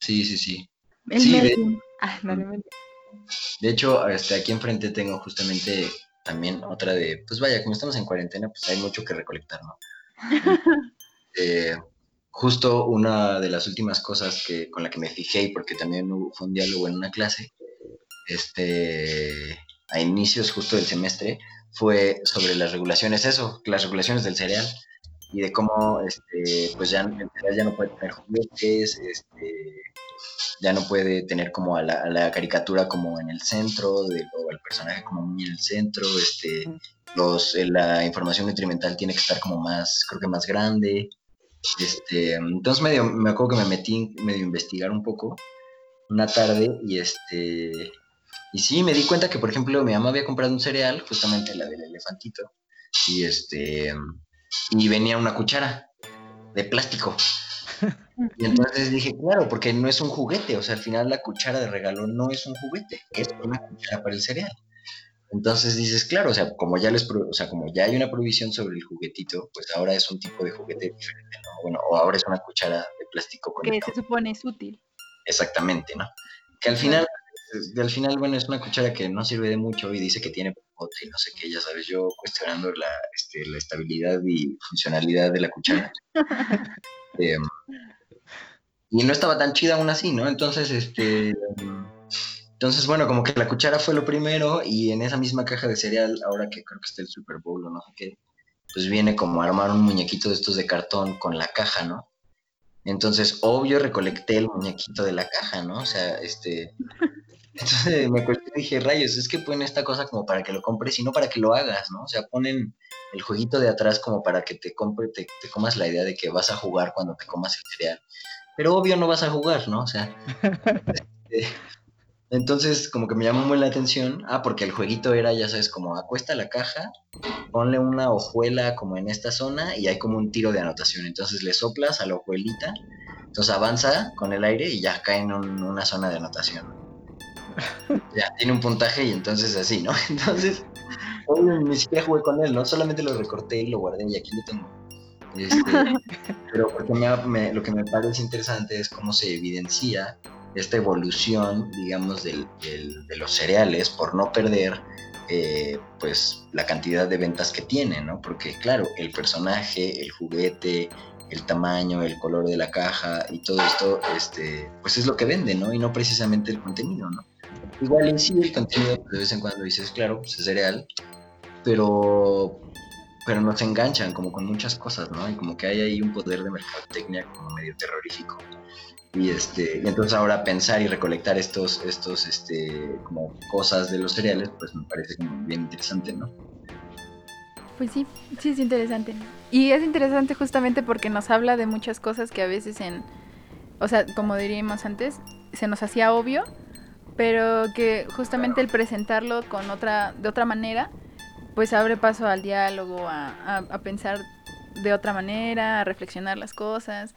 Sí, sí, sí. El Sí, de-. Ah, no, no me- De hecho, este, aquí enfrente tengo justamente también otra de, pues vaya, como estamos en cuarentena, pues hay mucho que recolectar, ¿no? (laughs) Eh, justo una de las últimas cosas que, con la que me fijé, y porque también hubo- fue un diálogo en una clase, este, a inicios justo del semestre, fue sobre las regulaciones, eso, las regulaciones del cereal y de cómo, este, pues ya ya no puede tener juguetes, este, ya no puede tener como a la, a la caricatura como en el centro, de, o al personaje como muy en el centro, este, los, eh, la información nutrimental tiene que estar como más, creo que más grande. Este, entonces me acuerdo que me metí medio a investigar un poco una tarde y este y sí me di cuenta que por ejemplo mi mamá había comprado un cereal, justamente la del elefantito, y este y venía una cuchara de plástico. Y entonces dije, claro, porque no es un juguete, o sea, al final la cuchara de regalo no es un juguete, es una cuchara para el cereal. Entonces dices, claro, o sea, como ya les o sea, como ya hay una provisión sobre el juguetito, pues ahora es un tipo de juguete diferente, ¿no? Bueno, o ahora es una cuchara de plástico con Que se supone es útil. Exactamente, ¿no? Que al final, al final, bueno, es una cuchara que no sirve de mucho y dice que tiene popote y no sé qué, ya sabes, yo cuestionando la, este, la estabilidad y funcionalidad de la cuchara. (laughs) Em, y no estaba tan chida aún así, ¿no? Entonces, este... Entonces, bueno, como que la cuchara fue lo primero y en esa misma caja de cereal, ahora que creo que está el Super Bowl o no sé qué, pues viene como armar un muñequito de estos de cartón con la caja, ¿no? Entonces, obvio, recolecté el muñequito de la caja, ¿no? O sea, este... (laughs) Entonces me acuerdo y dije, rayos, es que ponen esta cosa como para que lo compres y no para que lo hagas, ¿no? O sea, ponen el jueguito de atrás como para que te compre, te, te comas la idea de que vas a jugar cuando te comas el cereal. Pero obvio no vas a jugar, ¿no? O sea, (laughs) este, entonces como que me llamó muy la atención. Ah, porque el jueguito era, ya sabes, como acuesta la caja, ponle una hojuela como en esta zona y hay como un tiro de anotación. Entonces le soplas a la hojuelita, entonces avanza con el aire y ya cae en un- una zona de anotación. (laughs) Ya, tiene un puntaje y entonces así, ¿no? (laughs) Entonces, obvio, ni siquiera jugué con él, ¿no? Solamente lo recorté y lo guardé y aquí lo tengo. Este, (laughs) pero porque me- me- lo que me parece interesante es cómo se evidencia esta evolución, digamos, del- de los cereales por no perder eh, pues la cantidad de ventas que tienen, ¿no? Porque claro, el personaje, el juguete, el tamaño, el color de la caja y todo esto, este, pues es lo que vende, ¿no? Y no precisamente el contenido, ¿no? Igual en sí el contenido pues, de vez en cuando dices, claro, pues es cereal, pero pero nos enganchan como con muchas cosas, ¿no? Y como que hay ahí un poder de mercadotecnia como medio terrorífico. Y este, entonces ahora pensar y recolectar estos, estos, este, como cosas de los cereales, pues me parece bien interesante, ¿no? Pues sí, sí es interesante. Y es interesante justamente porque nos habla de muchas cosas que a veces en, o sea, como diríamos antes, se nos hacía obvio, pero que justamente el presentarlo con otra, de otra manera, pues abre paso al diálogo, a, a- a pensar de otra manera, a reflexionar las cosas.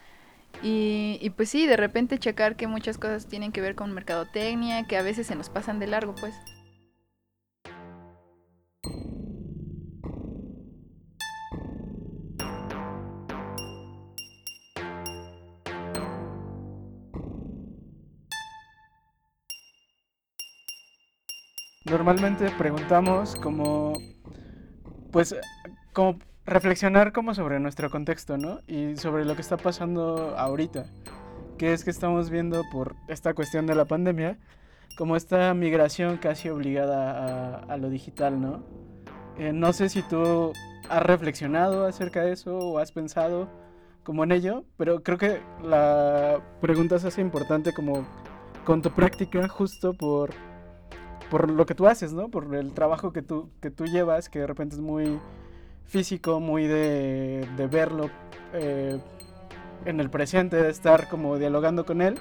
Y, pues sí, de repente checar que muchas cosas tienen que ver con mercadotecnia, que a veces se nos pasan de largo, pues. Normalmente preguntamos como, pues, como reflexionar como sobre nuestro contexto, ¿no? Y sobre lo que está pasando ahorita, que es que estamos viendo por esta cuestión de la pandemia, como esta migración casi obligada a, a lo digital, ¿no? Eh, no sé si tú has reflexionado acerca de eso o has pensado como en ello, pero creo que la pregunta se hace importante como con tu práctica justo por por lo que tú haces, ¿no? Por el trabajo que tú, que tú llevas, que de repente es muy físico, muy de, de verlo eh, en el presente, de estar como dialogando con él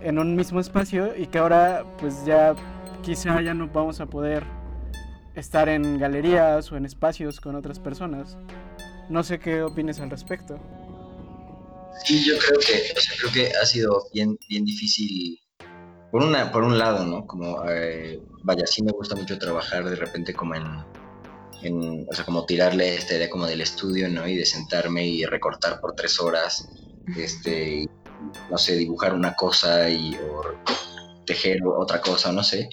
en un mismo espacio y que ahora pues ya quizá ya no vamos a poder estar en galerías o en espacios con otras personas. No sé qué opines al respecto. Sí, yo creo que, creo que ha sido bien, bien difícil. Por una, por un lado, ¿no? Como, eh, vaya, sí me gusta mucho trabajar de repente como en, en, o sea, como tirarle esta idea como del estudio, ¿no? Y de sentarme y recortar por tres horas, este, y, no sé, dibujar una cosa y, o tejer otra cosa, no sé,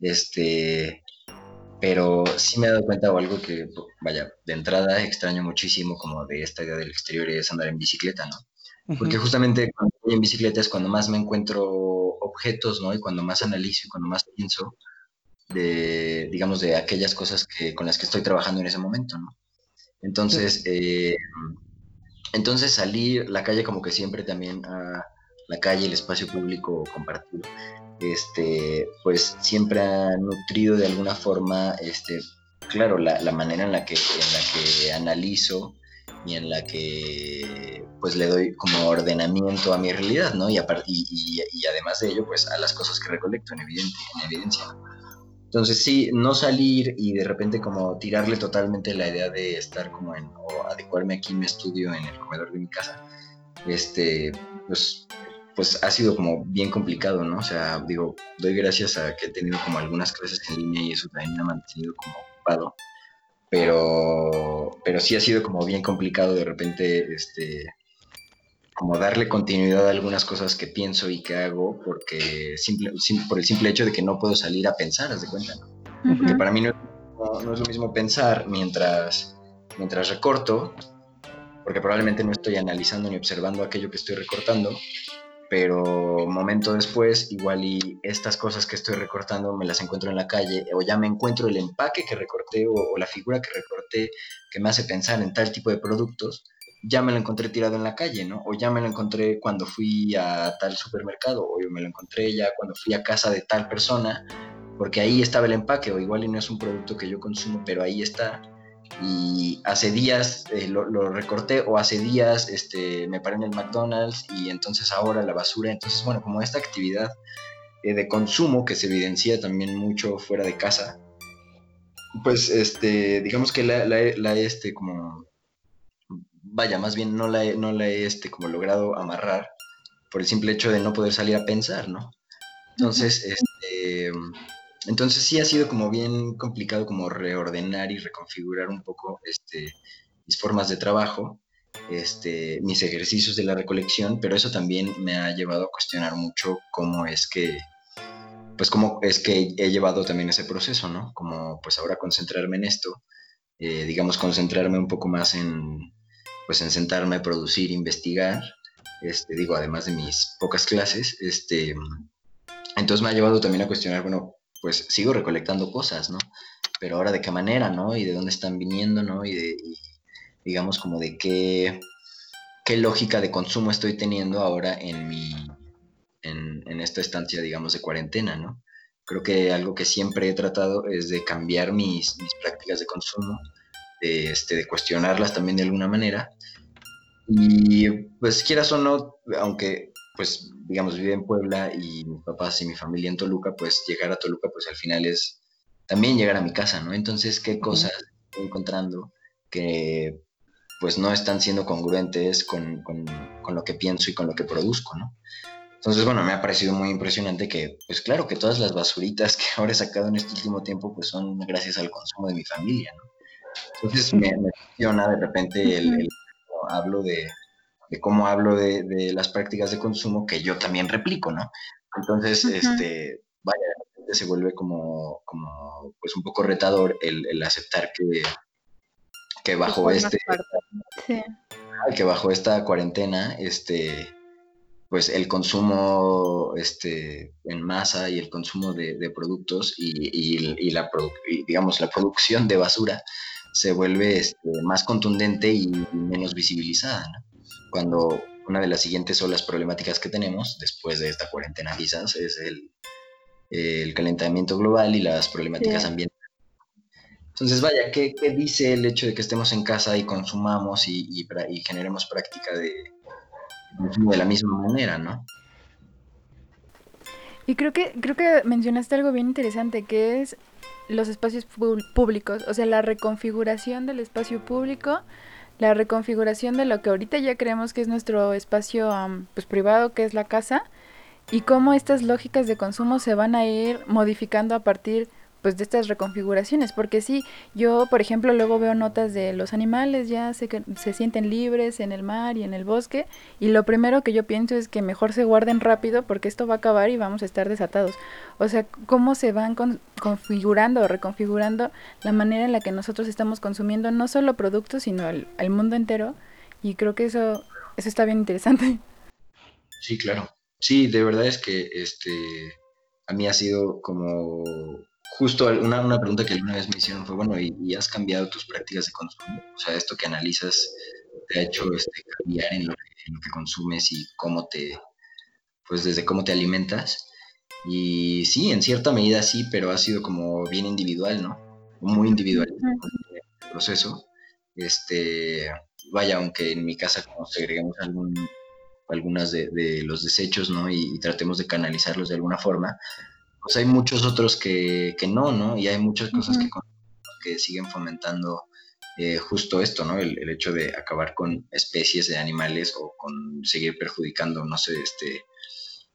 este, pero sí me he dado cuenta o algo que, vaya, de entrada extraño muchísimo como de esta idea del exterior y es andar en bicicleta, ¿no? Porque justamente cuando voy en bicicleta es cuando más me encuentro objetos, ¿no? Y cuando más analizo y cuando más pienso de, digamos, de aquellas cosas que, con las que estoy trabajando en ese momento, ¿no? Entonces, eh, entonces salir la calle como que siempre también a la calle, el espacio público compartido, este, pues siempre ha nutrido de alguna forma, este, claro, la, la manera en la que, en la que analizo y en la que pues le doy como ordenamiento a mi realidad, ¿no? Y, apar- y, y- y además de ello, pues a las cosas que recolecto en, evidente, en evidencia. ¿no? Entonces sí, no salir y de repente como tirarle totalmente la idea de estar como en, o adecuarme aquí en mi estudio en el comedor de mi casa, este, pues, pues ha sido como bien complicado, ¿no? O sea, digo, doy gracias a que he tenido como algunas clases en línea y eso también me ha mantenido como ocupado, pero, pero sí ha sido como bien complicado de repente, este, como darle continuidad a algunas cosas que pienso y que hago porque simple, sim- por el simple hecho de que no puedo salir a pensar, haz de cuenta, ¿no? Porque para mí no mismo, no es lo mismo pensar mientras, mientras recorto, porque probablemente no estoy analizando ni observando aquello que estoy recortando, pero momento después, igual y estas cosas que estoy recortando me las encuentro en la calle, o ya me encuentro el empaque que recorté o, o la figura que recorté que me hace pensar en tal tipo de productos, ya me lo encontré tirado en la calle, ¿no? O ya me lo encontré cuando fui a tal supermercado, o yo me lo encontré ya cuando fui a casa de tal persona, porque ahí estaba el empaque, o igual y no es un producto que yo consumo, pero ahí está. Y hace días eh, lo, recorté, o hace días este, me paré en el McDonald's y entonces ahora la basura. Entonces, bueno, como esta actividad eh, de consumo que se evidencia también mucho fuera de casa, pues este, digamos que la, la, la este, como vaya, más bien no la he, no la he este, como logrado amarrar por el simple hecho de no poder salir a pensar, ¿no? Entonces, este, entonces sí ha sido como bien complicado como reordenar y reconfigurar un poco este, mis formas de trabajo, este, mis ejercicios de la recolección, pero eso también me ha llevado a cuestionar mucho cómo es que, pues cómo es que he llevado también ese proceso, ¿no? Como pues ahora concentrarme en esto, eh, digamos concentrarme un poco más en, pues en sentarme, producir, investigar, este, digo, además de mis pocas clases, este, entonces me ha llevado también a cuestionar, bueno, pues sigo recolectando cosas, ¿no? Pero ahora de qué manera, ¿no? Y de dónde están viniendo, ¿no? Y, de, digamos como de qué, qué lógica de consumo estoy teniendo ahora en mi, en esta estancia, digamos, de cuarentena, ¿no? Creo que algo que siempre he tratado es de cambiar mis, mis prácticas de consumo, de, este, de cuestionarlas también de alguna manera. Y pues quieras o no, aunque pues digamos vive en Puebla y mis papás y mi familia en Toluca, pues llegar a Toluca pues al final es también llegar a mi casa, ¿no? Entonces, ¿qué cosas estoy encontrando que pues no están siendo congruentes con, con, con, lo que pienso y con lo que produzco, ¿no? Entonces, bueno, me ha parecido muy impresionante que, pues claro, que todas las basuritas (laughs) que ahora he sacado en este último tiempo, pues son gracias al consumo de mi familia, ¿no? Entonces me, me emociona de repente el, el hablo de, de cómo hablo de, de, las prácticas de consumo que yo también replico, ¿no? Entonces, uh -huh. este, vaya, se vuelve como, como pues un poco retador el, el aceptar que, que bajo este sí. que bajo esta cuarentena este pues el consumo este en masa y el consumo de, de productos y, y, y la y, digamos la producción de basura se vuelve este, más contundente y menos visibilizada ¿no? cuando una de las siguientes olas problemáticas que tenemos después de esta cuarentena quizás es el, el calentamiento global y las problemáticas sí. ambientales entonces, vaya, ¿qué, ¿qué, dice el hecho de que estemos en casa y consumamos y, y, y generemos práctica de, de la misma manera, ¿no? Y creo que, creo que mencionaste algo bien interesante, que es los espacios públicos, o sea, la reconfiguración del espacio público, la reconfiguración de lo que ahorita ya creemos que es nuestro espacio pues, privado, que es la casa, y cómo estas lógicas de consumo se van a ir modificando a partir pues de estas reconfiguraciones, porque sí, yo por ejemplo luego veo notas de los animales ya se, se sienten libres en el mar y en el bosque y lo primero que yo pienso es que mejor se guarden rápido porque esto va a acabar y vamos a estar desatados. O sea, cómo se van con, configurando o reconfigurando la manera en la que nosotros estamos consumiendo no solo productos, sino el, el mundo entero y creo que eso, eso está bien interesante. Sí, claro. Sí, de verdad es que este a mí ha sido como justo una, una, pregunta que alguna vez me hicieron fue, bueno, ¿y, ¿y, has cambiado tus prácticas de consumo? O sea, esto que analizas te ha hecho este, cambiar en lo, que, en lo, que, consumes y cómo te, pues desde cómo te alimentas. Y sí, en cierta medida sí, pero ha sido como bien individual, ¿no? Muy individual el proceso. Este, vaya, aunque en mi casa como segreguemos algún, algunas de, de, los desechos, ¿no? Y, y tratemos de canalizarlos de alguna forma, pues hay muchos otros que, que no, ¿no? Y hay muchas cosas uh -huh. que, que siguen fomentando eh, justo esto, ¿no? El, el, hecho de acabar con especies de animales o con seguir perjudicando, no sé, este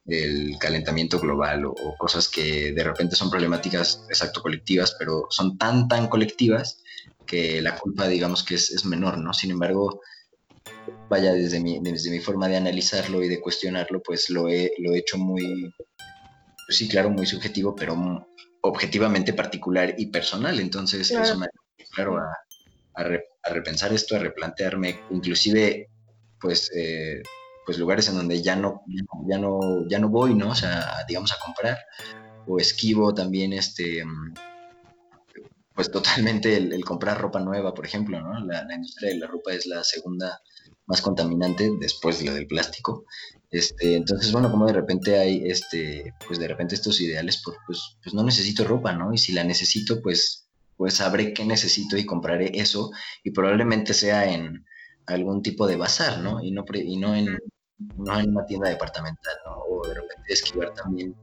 el calentamiento global o, o cosas que de repente son problemáticas exacto colectivas, pero son tan, tan colectivas que la culpa digamos que es, es menor, ¿no? Sin embargo, vaya, desde mi, desde mi forma de analizarlo y de cuestionarlo, pues lo he, lo he hecho muy, sí, claro, muy subjetivo, pero objetivamente particular y personal. Entonces, Claro. eso me claro a, a re- a repensar esto, a replantearme, inclusive, pues, eh, pues lugares en donde ya no, ya no, ya no voy, ¿no? O sea, digamos a comprar, o esquivo también este mm, pues totalmente el, el comprar ropa nueva, por ejemplo, ¿no? La, la industria de la ropa es la segunda más contaminante después de la del plástico. Este, entonces, bueno, como de repente hay, este, pues de repente estos ideales, pues, pues, pues no necesito ropa, ¿no? Y si la necesito, pues, pues sabré qué necesito y compraré eso y probablemente sea en algún tipo de bazar, ¿no? Y no, pre- y no en, no en una tienda departamental, ¿no? O de repente esquivar también,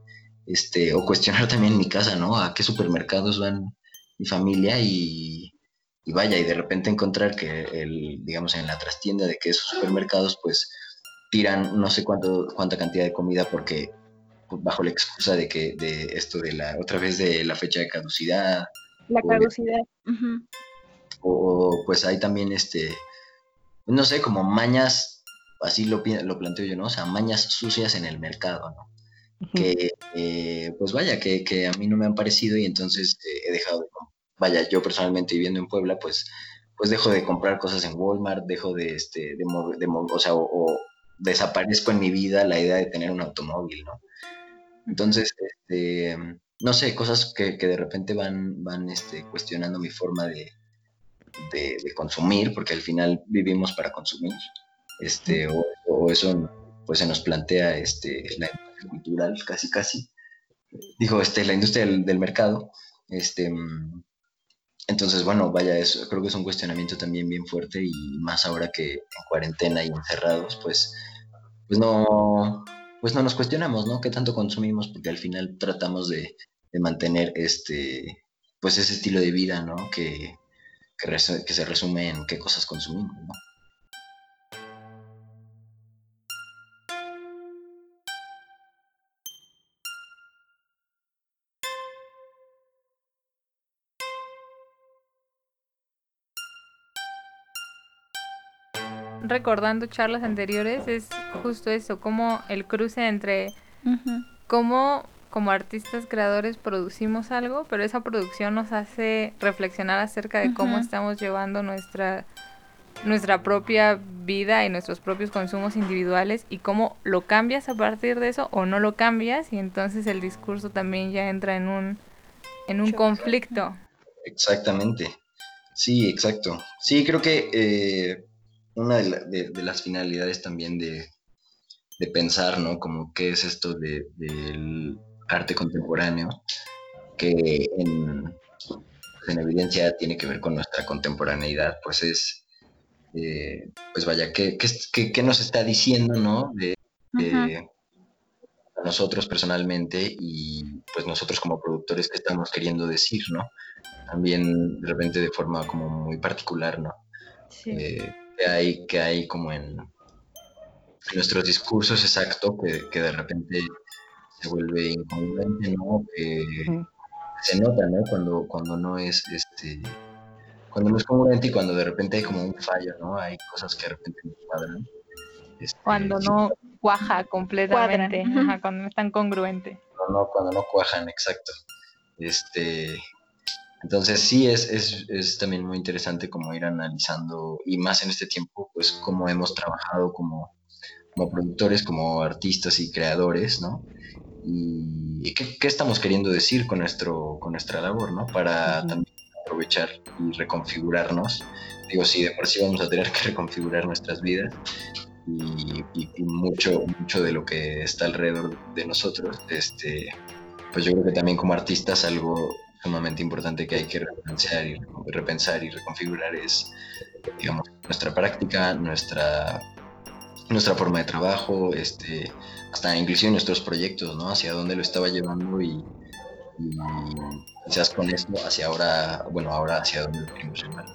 este, o cuestionar también mi casa, ¿no? A qué supermercados van mi familia y, y vaya, y de repente encontrar que el, digamos, en la trastienda de que esos supermercados, pues, tiran no sé cuánto, cuánta cantidad de comida porque pues, bajo la excusa de que de esto de la otra vez de la fecha de caducidad. La caducidad. O pues hay también este no sé como mañas así lo, lo planteo yo no o sea mañas sucias en el mercado no que eh, pues vaya que, que a mí no me han parecido y entonces eh, he dejado de vaya yo personalmente viviendo en Puebla pues pues dejo de comprar cosas en Walmart dejo de este de, o sea o, o desaparezco en mi vida la idea de tener un automóvil no entonces este no sé cosas que, que de repente van van este cuestionando mi forma de, de, consumir porque al final vivimos para consumir este o, eso pues se nos plantea este la industria cultural casi casi. Dijo este la industria del, del mercado este entonces bueno vaya eso creo que es un cuestionamiento también bien fuerte y más ahora que en cuarentena y encerrados pues pues no pues no nos cuestionamos no qué tanto consumimos porque al final tratamos de, de mantener este pues ese estilo de vida no que que, se resume en qué cosas consumimos no Recordando charlas anteriores, es justo eso, como el cruce entre cómo como artistas creadores producimos algo, pero esa producción nos hace reflexionar acerca de cómo estamos llevando nuestra nuestra propia vida y nuestros propios consumos individuales y cómo lo cambias a partir de eso o no lo cambias y entonces el discurso también ya entra en un en un conflicto. Exactamente. Sí, exacto. Sí, creo que eh, una de, la- de- de las finalidades también de, de pensar, ¿no? Como qué es esto de- del arte contemporáneo, que en, en evidencia tiene que ver con nuestra contemporaneidad, pues es, eh, pues vaya, ¿qué, qué, qué- qué nos está diciendo, ¿no? De, nosotros personalmente y pues nosotros como productores qué estamos queriendo decir, ¿no? También de repente de forma como muy particular, ¿no? Sí. Eh, que hay, que hay como en nuestros discursos exacto que, que de repente se vuelve incongruente, ¿no? Que se nota, ¿no? Cuando, cuando no es este cuando no es congruente y cuando de repente hay como un fallo, ¿no? Hay cosas que de repente no cuadran. Este, Cuando no cuaja completamente, ajá, cuando no es tan congruente. cuando no, cuando no cuajan, exacto. Este, entonces sí es, es, es también muy interesante como ir analizando, y más en este tiempo, pues cómo hemos trabajado como, como productores, como artistas y creadores, ¿no? Y, y qué, qué estamos queriendo decir con, nuestro, con nuestra labor, ¿no? Para también aprovechar y reconfigurarnos. Digo, sí, de por sí vamos a tener que (laughs) reconfigurar nuestras vidas y, y- y mucho, mucho de lo que está alrededor de nosotros, este, pues yo creo que también como artistas algo sumamente importante que hay que repensar y, repensar y reconfigurar es, digamos, nuestra práctica, nuestra, nuestra forma de trabajo, este, hasta inclusive nuestros proyectos, ¿no? Hacia dónde lo estaba llevando y, quizás con esto hacia ahora, bueno, ahora hacia dónde lo queremos llevar.